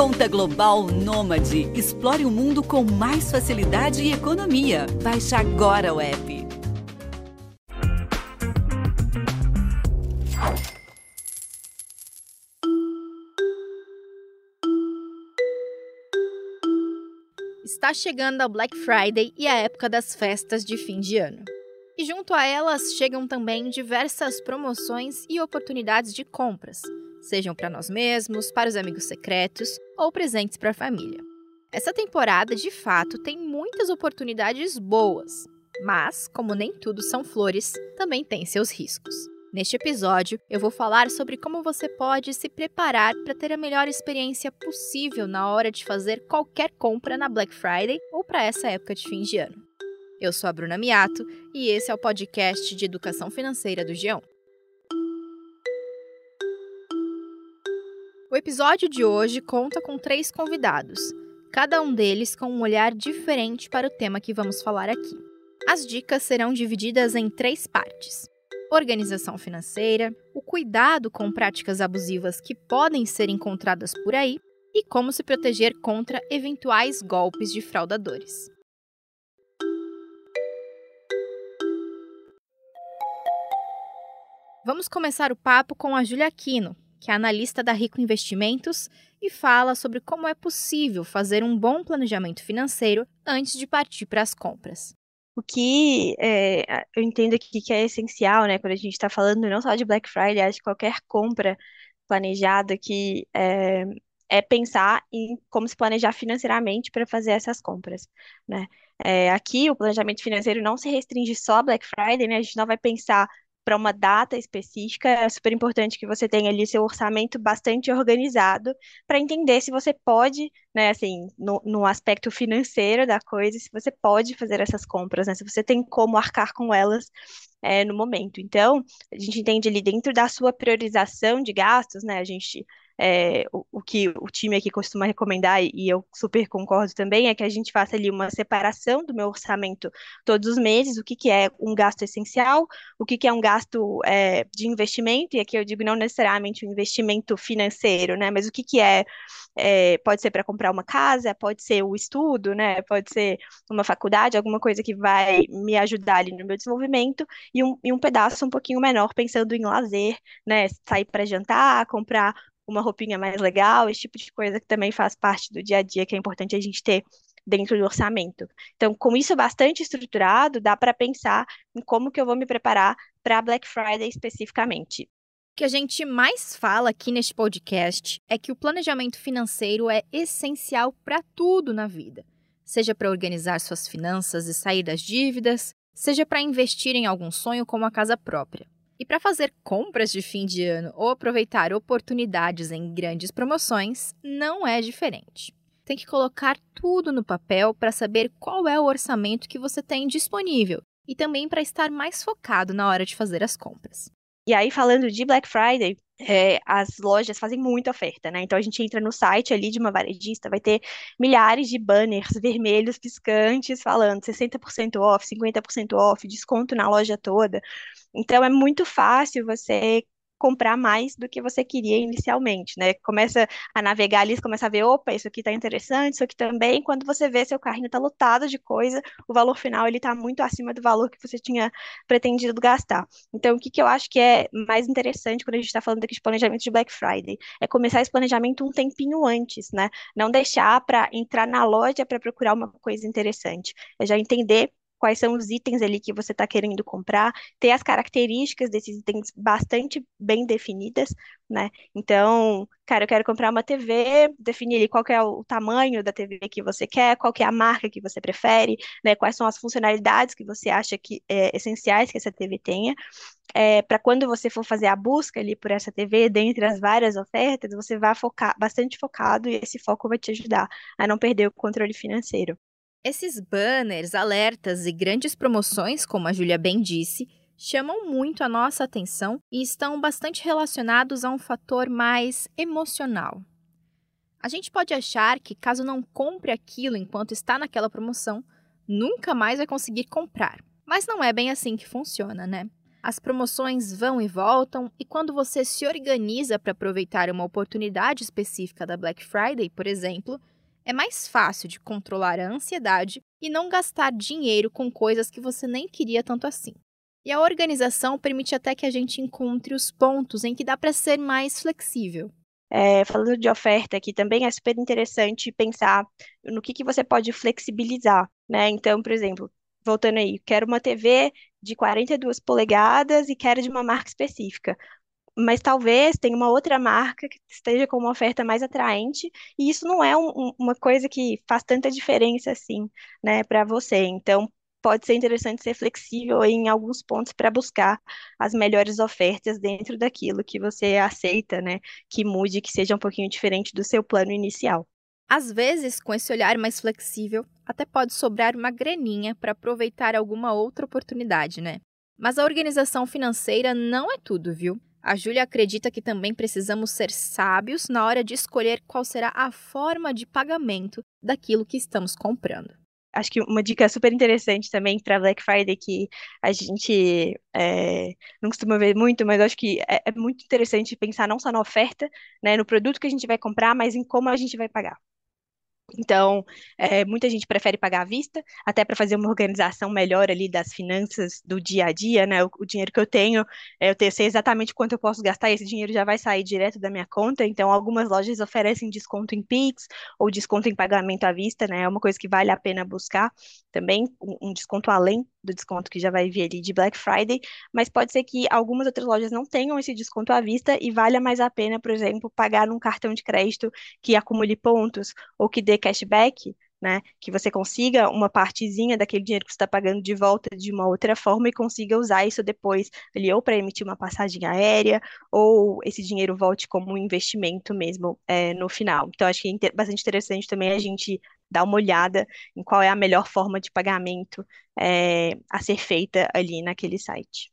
Conta Global Nômade. Explore o mundo com mais facilidade e economia. Baixe agora o app. Está chegando a Black Friday e a época das festas de fim de ano. E junto a elas chegam também diversas promoções e oportunidades de compras, sejam para nós mesmos, para os amigos secretos ou presentes para a família. Essa temporada, de fato, tem muitas oportunidades boas, mas, como nem tudo são flores, também tem seus riscos. Neste episódio, eu vou falar sobre como você pode se preparar para ter a melhor experiência possível na hora de fazer qualquer compra na Black Friday ou para essa época de fim de ano. Eu sou a Bruna Miato e esse é o podcast de educação financeira do Geão. Episódio de hoje conta com três convidados, cada um deles com um olhar diferente para o tema que vamos falar aqui. As dicas serão divididas em três partes organização financeira, o cuidado com práticas abusivas que podem ser encontradas por aí e como se proteger contra eventuais golpes de fraudadores. Vamos começar o papo com a Julia Aquino, que é analista da Rico Investimentos e fala sobre como é possível fazer um bom planejamento financeiro antes de partir para as compras. O que é, eu entendo aqui que é essencial, né, quando a gente está falando não só de Black Friday, acho que qualquer compra planejada que é, é pensar em como se planejar financeiramente para fazer essas compras, né? É, aqui o planejamento financeiro não se restringe só a Black Friday, né? A gente não vai pensar para uma data específica, é super importante que você tenha ali seu orçamento bastante organizado para entender se você pode, né, assim, no, no, aspecto financeiro da coisa, se você pode fazer essas compras, né, se você tem como arcar com elas é, no momento. Então, a gente entende ali dentro da sua priorização de gastos, né, a gente é, o, o, que o time aqui costuma recomendar, e eu super concordo também, é que a gente faça ali uma separação do meu orçamento todos os meses, o que, que é um gasto essencial, o que, que é um gasto é, de investimento, e aqui eu digo não necessariamente um investimento financeiro, né, mas o que, que é, é pode ser para comprar uma casa, pode ser o estudo, né, pode ser uma faculdade, alguma coisa que vai me ajudar ali no meu desenvolvimento, e um, e um pedaço um pouquinho menor pensando em lazer, né, sair para jantar, comprar uma roupinha mais legal, esse tipo de coisa que também faz parte do dia a dia, que é importante a gente ter dentro do orçamento. Então, com isso bastante estruturado, dá para pensar em como que eu vou me preparar para Black Friday especificamente. O que a gente mais fala aqui neste podcast é que o planejamento financeiro é essencial para tudo na vida. Seja para organizar suas finanças e sair das dívidas, seja para investir em algum sonho como a casa própria. E para fazer compras de fim de ano ou aproveitar oportunidades em grandes promoções, não é diferente. Tem que colocar tudo no papel para saber qual é o orçamento que você tem disponível e também para estar mais focado na hora de fazer as compras. E aí, falando de Black Friday, é, as lojas fazem muita oferta, né? Então a gente entra no site ali de uma varejista, vai ter milhares de banners vermelhos piscantes falando 60% off, 50% off, desconto na loja toda. Então é muito fácil você comprar mais do que você queria inicialmente, né? Começa a navegar ali, começa a ver, opa, isso aqui tá interessante, isso aqui também. Quando você vê seu carrinho tá lotado de coisa, o valor final ele tá muito acima do valor que você tinha pretendido gastar. Então, o que que eu acho que é mais interessante quando a gente está falando aqui de planejamento de Black Friday? É começar esse planejamento um tempinho antes, né? Não deixar para entrar na loja para procurar uma coisa interessante. É já entender quais são os itens ali que você está querendo comprar, ter as características desses itens bastante bem definidas, né? Então, cara, eu quero comprar uma TV, definir ali qual é o tamanho da TV que você quer, qual é a marca que você prefere, né? Quais são as funcionalidades que você acha que é, essenciais que essa TV tenha. É, para quando você for fazer a busca ali por essa TV, dentre as várias ofertas, você vai focar bastante focado e esse foco vai te ajudar a não perder o controle financeiro. Esses banners, alertas e grandes promoções, como a Júlia bem disse, chamam muito a nossa atenção e estão bastante relacionados a um fator mais emocional. A gente pode achar que, caso não compre aquilo enquanto está naquela promoção, nunca mais vai conseguir comprar. Mas não é bem assim que funciona, né? As promoções vão e voltam, e quando você se organiza para aproveitar uma oportunidade específica da Black Friday, por exemplo, é mais fácil de controlar a ansiedade e não gastar dinheiro com coisas que você nem queria tanto assim. E a organização permite até que a gente encontre os pontos em que dá para ser mais flexível. É, falando de oferta aqui, também é super interessante pensar no que, que você pode flexibilizar, né? Então, por exemplo, voltando aí, quero uma TV de 42 polegadas e quero de uma marca específica. Mas talvez tenha uma outra marca que esteja com uma oferta mais atraente, e isso não é um, uma coisa que faz tanta diferença assim, né, para você. Então, pode ser interessante ser flexível em alguns pontos para buscar as melhores ofertas dentro daquilo que você aceita, né? Que mude, que seja um pouquinho diferente do seu plano inicial. Às vezes, com esse olhar mais flexível, até pode sobrar uma graninha para aproveitar alguma outra oportunidade, né? Mas a organização financeira não é tudo, viu? A Júlia acredita que também precisamos ser sábios na hora de escolher qual será a forma de pagamento daquilo que estamos comprando acho que uma dica super interessante também para Black Friday que a gente é, não costuma ver muito, mas acho que é, é, muito interessante pensar não só na oferta, né, no produto que a gente vai comprar, mas em como a gente vai pagar. Então, é, muita gente prefere pagar à vista, até para fazer uma organização melhor ali das finanças do dia a dia, né? O, o dinheiro que eu tenho, é, eu sei exatamente quanto eu posso gastar, e esse dinheiro já vai sair direto da minha conta. Então, algumas lojas oferecem desconto em Pix ou desconto em pagamento à vista, né? É uma coisa que vale a pena buscar também, um, um desconto além do desconto que já vai vir ali de Black Friday, mas pode ser que algumas outras lojas não tenham esse desconto à vista e valha mais a pena, por exemplo, pagar num cartão de crédito que acumule pontos ou que dê cashback, né? Que você consiga uma partezinha daquele dinheiro que você está pagando de volta de uma outra forma e consiga usar isso depois ali ou para emitir uma passagem aérea ou esse dinheiro volte como um investimento mesmo é, no final. Então, acho que é bastante interessante também a gente dar uma olhada em qual é a melhor forma de pagamento é, a ser feita ali naquele site.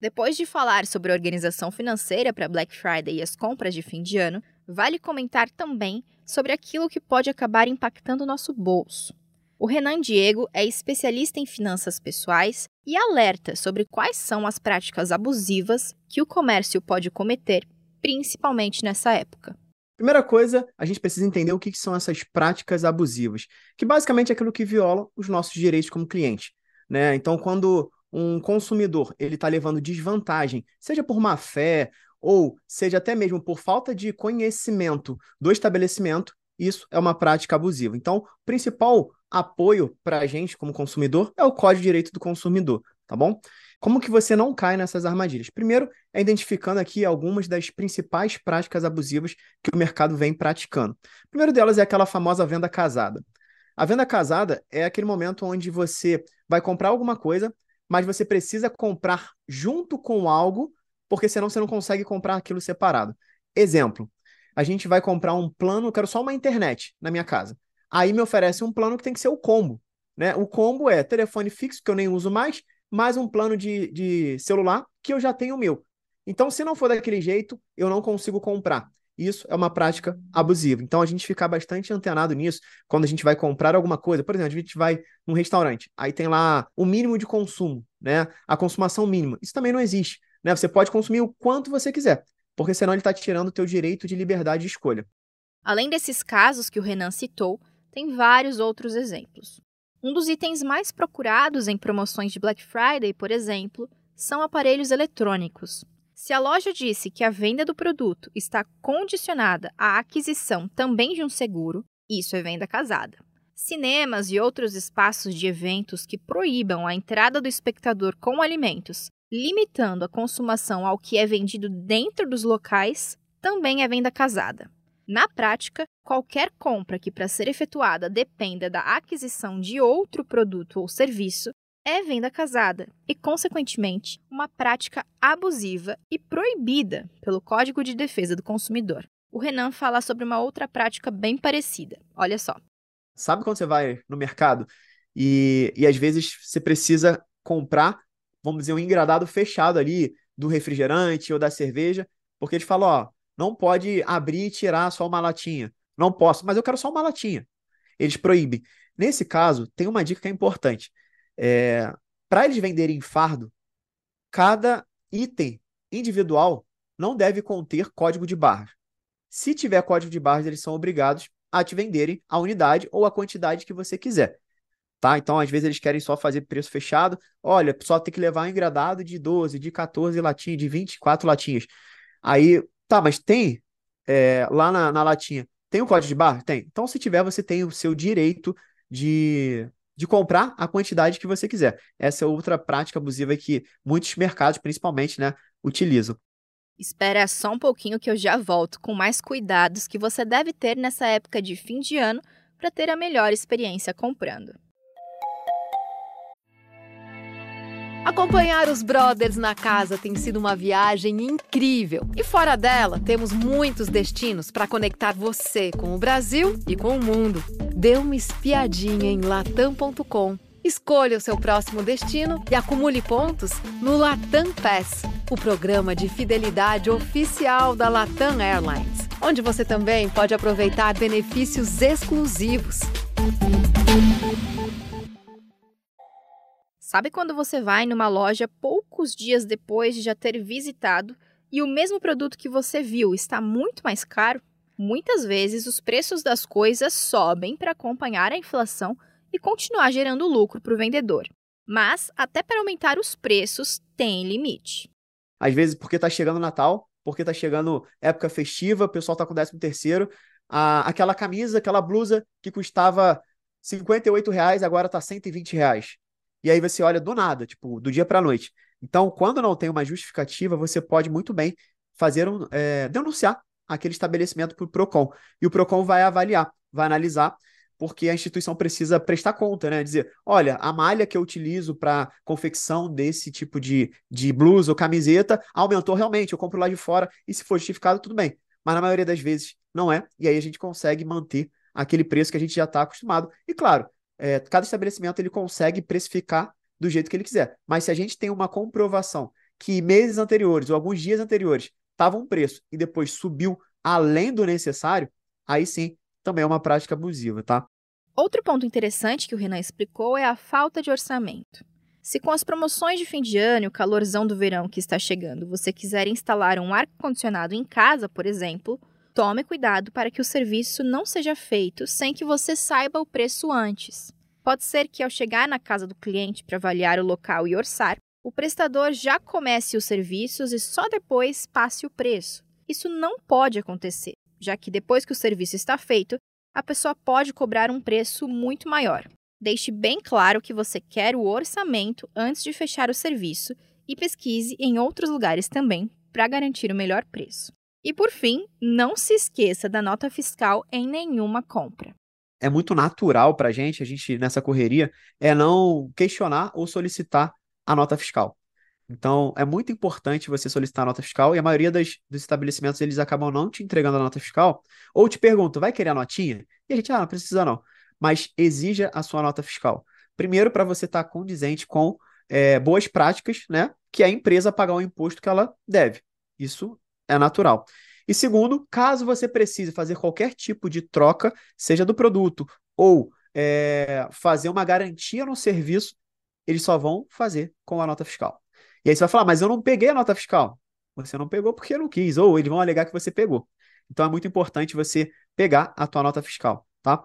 Depois de falar sobre a organização financeira para Black Friday e as compras de fim de ano, vale comentar também sobre aquilo que pode acabar impactando o nosso bolso. O Renan Diego é especialista em finanças pessoais e alerta sobre quais são as práticas abusivas que o comércio pode cometer, principalmente nessa época. Primeira coisa, a gente precisa entender o que são essas práticas abusivas, que basicamente é aquilo que viola os nossos direitos como cliente. Né? Então, quando um consumidor ele está levando desvantagem, seja por má fé ou seja até mesmo por falta de conhecimento do estabelecimento, isso é uma prática abusiva. Então, o principal apoio para a gente como consumidor é o Código de Direito do Consumidor, tá bom? Como que você não cai nessas armadilhas? Primeiro, é identificando aqui algumas das principais práticas abusivas que o mercado vem praticando. Primeiro delas é aquela famosa venda casada. A venda casada é aquele momento onde você vai comprar alguma coisa, mas você precisa comprar junto com algo, porque senão você não consegue comprar aquilo separado. Exemplo, a gente vai comprar um plano, eu quero só uma internet na minha casa. Aí me oferece um plano que tem que ser o combo. Né? O combo é telefone fixo, que eu nem uso mais, mais um plano de, de celular que eu já tenho o meu. Então, se não for daquele jeito, eu não consigo comprar. Isso é uma prática abusiva. Então, a gente ficar bastante antenado nisso quando a gente vai comprar alguma coisa. Por exemplo, a gente vai num restaurante, aí tem lá o mínimo de consumo, né? A consumação mínima. Isso também não existe. Né? Você pode consumir o quanto você quiser, porque senão ele está tirando o teu direito de liberdade de escolha. Além desses casos que o Renan citou, tem vários outros exemplos. Um dos itens mais procurados em promoções de Black Friday, por exemplo, são aparelhos eletrônicos. Se a loja disse que a venda do produto está condicionada à aquisição também de um seguro, isso é venda casada. Cinemas e outros espaços de eventos que proíbam a entrada do espectador com alimentos, limitando a consumação ao que é vendido dentro dos locais, também é venda casada. Na prática, qualquer compra que, para ser efetuada, dependa da aquisição de outro produto ou serviço é venda casada e, consequentemente, uma prática abusiva e proibida pelo Código de Defesa do Consumidor. O Renan fala sobre uma outra prática bem parecida. Olha só. Sabe quando você vai no mercado e, e às vezes você precisa comprar, vamos dizer, um engradado fechado ali do refrigerante ou da cerveja, porque eles falam, ó, não pode abrir e tirar só uma latinha. Não posso, mas eu quero só uma latinha. Eles proíbem. Nesse caso, tem uma dica que é importante. É, Para eles venderem fardo, cada item individual não deve conter código de barras. Se tiver código de barras, eles são obrigados a te venderem a unidade ou a quantidade que você quiser. Tá? Então, às vezes, eles querem só fazer preço fechado. Olha, só tem que levar um engradado de 12, de 14 latinhas, de 24 latinhas. Aí, tá, mas tem é, lá na, na latinha, tem o código de barra? Tem. Então, se tiver, você tem o seu direito de, de comprar a quantidade que você quiser. Essa é outra prática abusiva que muitos mercados, principalmente, né, utilizam. Espera só um pouquinho que eu já volto com mais cuidados que você deve ter nessa época de fim de ano para ter a melhor experiência comprando. Acompanhar os brothers na casa tem sido uma viagem incrível. E fora dela, temos muitos destinos para conectar você com o Brasil e com o mundo. Dê uma espiadinha em latam.com. Escolha o seu próximo destino e acumule pontos no Latam Pass, o programa de fidelidade oficial da Latam Airlines, onde você também pode aproveitar benefícios exclusivos. Sabe quando você vai numa loja poucos dias depois de já ter visitado e o mesmo produto que você viu está muito mais caro? Muitas vezes os preços das coisas sobem para acompanhar a inflação e continuar gerando lucro para o vendedor. Mas, até para aumentar os preços, tem limite. Às vezes, porque está chegando Natal, porque está chegando época festiva, o pessoal está com 13 terceiro, aquela camisa, aquela blusa que custava 58 reais, agora está 120 reais e aí você olha do nada, tipo, do dia para a noite. Então, quando não tem uma justificativa, você pode muito bem fazer um, é, denunciar aquele estabelecimento para o PROCON. E o PROCON vai avaliar, vai analisar, porque a instituição precisa prestar conta, né? Dizer, olha, a malha que eu utilizo para confecção desse tipo de, de blusa ou camiseta aumentou realmente, eu compro lá de fora, e se for justificado, tudo bem. Mas na maioria das vezes não é, e aí a gente consegue manter aquele preço que a gente já está acostumado. E claro, é, cada estabelecimento ele consegue precificar do jeito que ele quiser. Mas se a gente tem uma comprovação que meses anteriores ou alguns dias anteriores estava um preço e depois subiu além do necessário, aí sim também é uma prática abusiva, tá? Outro ponto interessante que o Renan explicou é a falta de orçamento. Se com as promoções de fim de ano e o calorzão do verão que está chegando, você quiser instalar um ar-condicionado em casa, por exemplo, Tome cuidado para que o serviço não seja feito sem que você saiba o preço antes. Pode ser que, ao chegar na casa do cliente para avaliar o local e orçar, o prestador já comece os serviços e só depois passe o preço. Isso não pode acontecer, já que depois que o serviço está feito, a pessoa pode cobrar um preço muito maior. Deixe bem claro que você quer o orçamento antes de fechar o serviço e pesquise em outros lugares também para garantir o melhor preço. E por fim, não se esqueça da nota fiscal em nenhuma compra. É muito natural para a gente, a gente nessa correria, é não questionar ou solicitar a nota fiscal. Então, é muito importante você solicitar a nota fiscal e a maioria das, dos estabelecimentos eles acabam não te entregando a nota fiscal ou te perguntam, vai querer a notinha? E a gente, ah, não precisa não. Mas exija a sua nota fiscal. Primeiro, para você estar tá condizente com é, boas práticas, né? Que a empresa pagar o imposto que ela deve. Isso é natural. E segundo, caso você precise fazer qualquer tipo de troca, seja do produto ou é, fazer uma garantia no serviço, eles só vão fazer com a nota fiscal. E aí você vai falar, mas eu não peguei a nota fiscal. Você não pegou porque não quis, ou eles vão alegar que você pegou. Então é muito importante você pegar a tua nota fiscal, tá?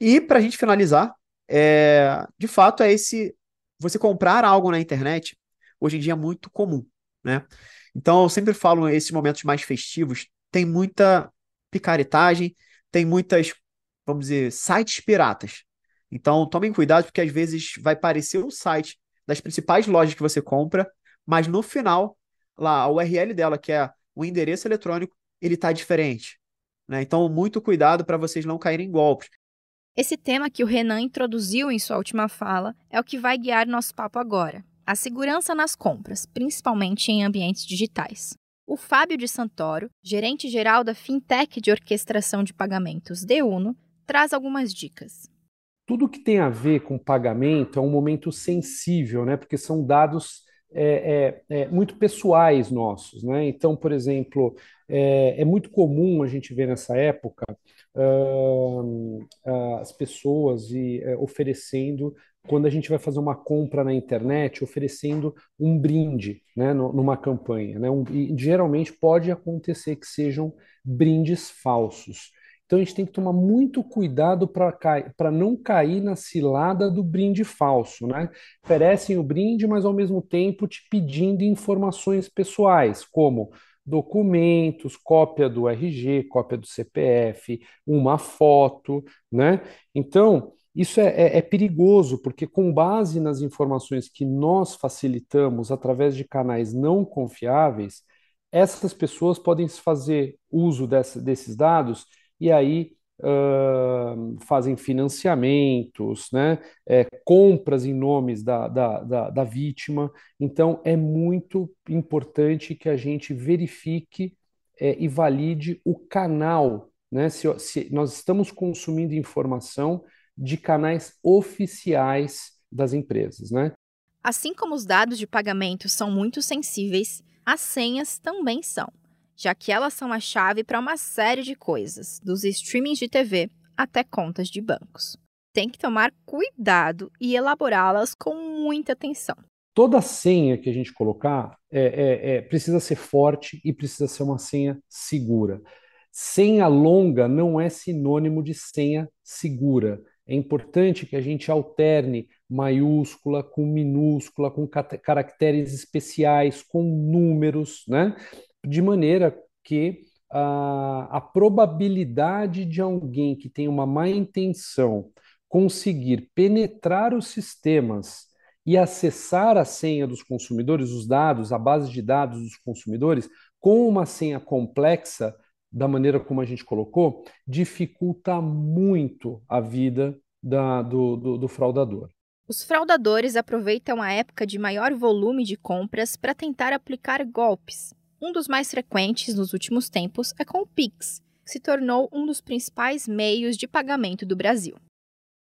E para a gente finalizar, é, de fato é esse, você comprar algo na internet, hoje em dia é muito comum, né? Então, eu sempre falo, esses momentos mais festivos, tem muita picaretagem, tem muitas, vamos dizer, sites piratas. Então, tomem cuidado, porque às vezes vai parecer o site das principais lojas que você compra, mas no final, lá, a URL dela, que é o endereço eletrônico, ele está diferente. Né? Então, muito cuidado para vocês não caírem em golpes. Esse tema que o Renan introduziu em sua última fala é o que vai guiar nosso papo agora a segurança nas compras, principalmente em ambientes digitais. O Fábio de Santoro, gerente-geral da Fintech de Orquestração de Pagamentos Deuno, traz algumas dicas. Tudo que tem a ver com pagamento é um momento sensível, né? Porque são dados é, é, é, muito pessoais nossos, né? Então, por exemplo, é, é muito comum a gente ver nessa época uh, as pessoas e, uh, oferecendo, quando a gente vai fazer uma compra na internet, oferecendo um brinde, né, numa campanha, né? Um, e geralmente pode acontecer que sejam brindes falsos. Então a gente tem que tomar muito cuidado para não cair na cilada do brinde falso, né? Oferecem o brinde, mas ao mesmo tempo te pedindo informações pessoais, como documentos, cópia do RG, cópia do CPF, uma foto, né? Então, isso é, é, é, perigoso, porque com base nas informações que nós facilitamos através de canais não confiáveis, essas pessoas podem fazer uso desses dados e aí uh, fazem financiamentos, né, é, compras em nomes da, da, da, da vítima. Então, é muito importante que a gente verifique é, e valide o canal, né, se, se nós estamos consumindo informação de canais oficiais das empresas, né? Assim como os dados de pagamento são muito sensíveis, as senhas também são já que elas são a chave para uma série de coisas, dos streamings de TV até contas de bancos. Tem que tomar cuidado e elaborá-las com muita atenção. Toda senha que a gente colocar é, é, é, precisa ser forte e precisa ser uma senha segura. Senha longa não é sinônimo de senha segura. É importante que a gente alterne maiúscula com minúscula, com caracteres especiais, com números, né? De maneira que a, a probabilidade de alguém que tem uma má intenção conseguir penetrar os sistemas e acessar a senha dos consumidores, os dados, a base de dados dos consumidores, com uma senha complexa, da maneira como a gente colocou, dificulta muito a vida da, do, do, do fraudador. Os fraudadores aproveitam a época de maior volume de compras para tentar aplicar golpes, um dos mais frequentes nos últimos tempos é com o Pix, que se tornou um dos principais meios de pagamento do Brasil.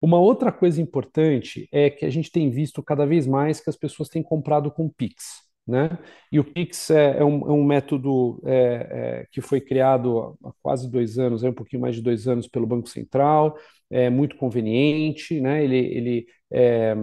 Uma outra coisa importante é que a gente tem visto cada vez mais que as pessoas têm comprado com Pix. Né? E o Pix é, é, um, é um, método é, é, que foi criado há quase dois anos, é um pouquinho mais de dois anos pelo Banco Central, é muito conveniente, né? ele, ele, é,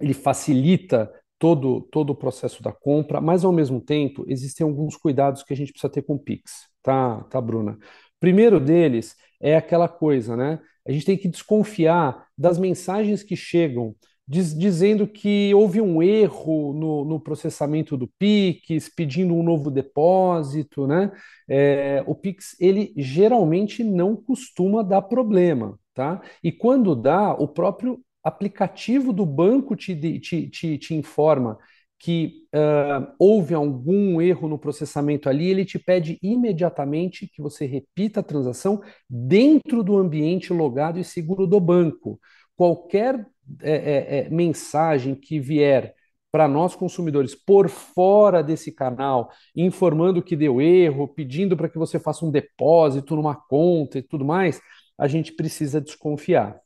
ele facilita todo, todo o processo da compra, mas ao mesmo tempo existem alguns cuidados que a gente precisa ter com o Pix, tá, tá, Bruna? Primeiro deles é aquela coisa, né? A gente tem que desconfiar das mensagens que chegam diz, dizendo que houve um erro no, no, processamento do Pix, pedindo um novo depósito, né? É, o Pix, ele geralmente não costuma dar problema, tá? E quando dá, o próprio aplicativo do banco te, te, te, te informa que uh, houve algum erro no processamento ali, ele te pede imediatamente que você repita a transação dentro do ambiente logado e seguro do banco. Qualquer é, é, é, mensagem que vier para nós consumidores por fora desse canal, informando que deu erro, pedindo para que você faça um depósito numa conta e tudo mais, a gente precisa desconfiar.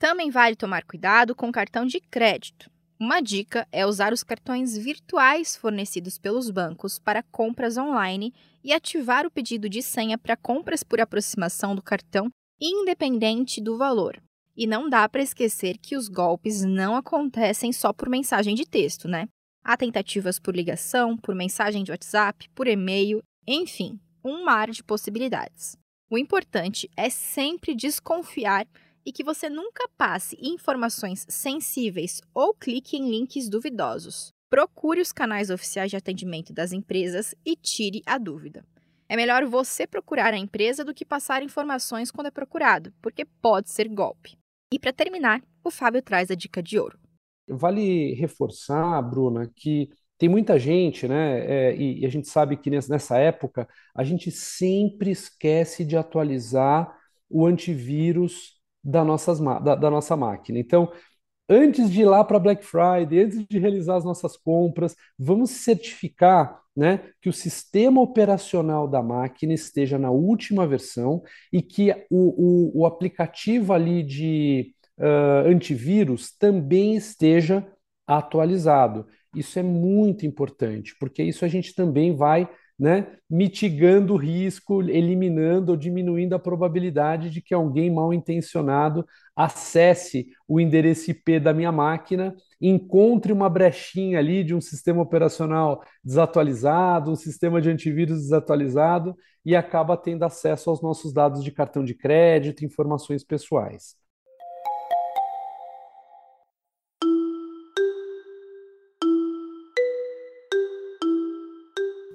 Também vale tomar cuidado com o cartão de crédito. Uma dica é usar os cartões virtuais fornecidos pelos bancos para compras online e ativar o pedido de senha para compras por aproximação do cartão, independente do valor. E não dá para esquecer que os golpes não acontecem só por mensagem de texto, né? Há tentativas por ligação, por mensagem de WhatsApp, por e-mail, enfim, um mar de possibilidades. O importante é sempre desconfiar e que você nunca passe informações sensíveis ou clique em links duvidosos. Procure os canais oficiais de atendimento das empresas e tire a dúvida. É melhor você procurar a empresa do que passar informações quando é procurado, porque pode ser golpe. E para terminar, o Fábio traz a dica de ouro. Vale reforçar, Bruna, que tem muita gente, né? É, e, e, a gente sabe que nessa época a gente sempre esquece de atualizar o antivírus da, nossas, da, da nossa máquina. Então, antes de ir lá para Black Friday, antes de realizar as nossas compras, vamos certificar né, que o sistema operacional da máquina esteja na última versão e que o, o, o aplicativo ali de uh, antivírus também esteja atualizado. Isso é muito importante, porque isso a gente também vai né, mitigando o risco, eliminando ou diminuindo a probabilidade de que alguém mal intencionado acesse o endereço IP da minha máquina, encontre uma brechinha ali de um sistema operacional desatualizado, um sistema de antivírus desatualizado e acaba tendo acesso aos nossos dados de cartão de crédito, informações pessoais.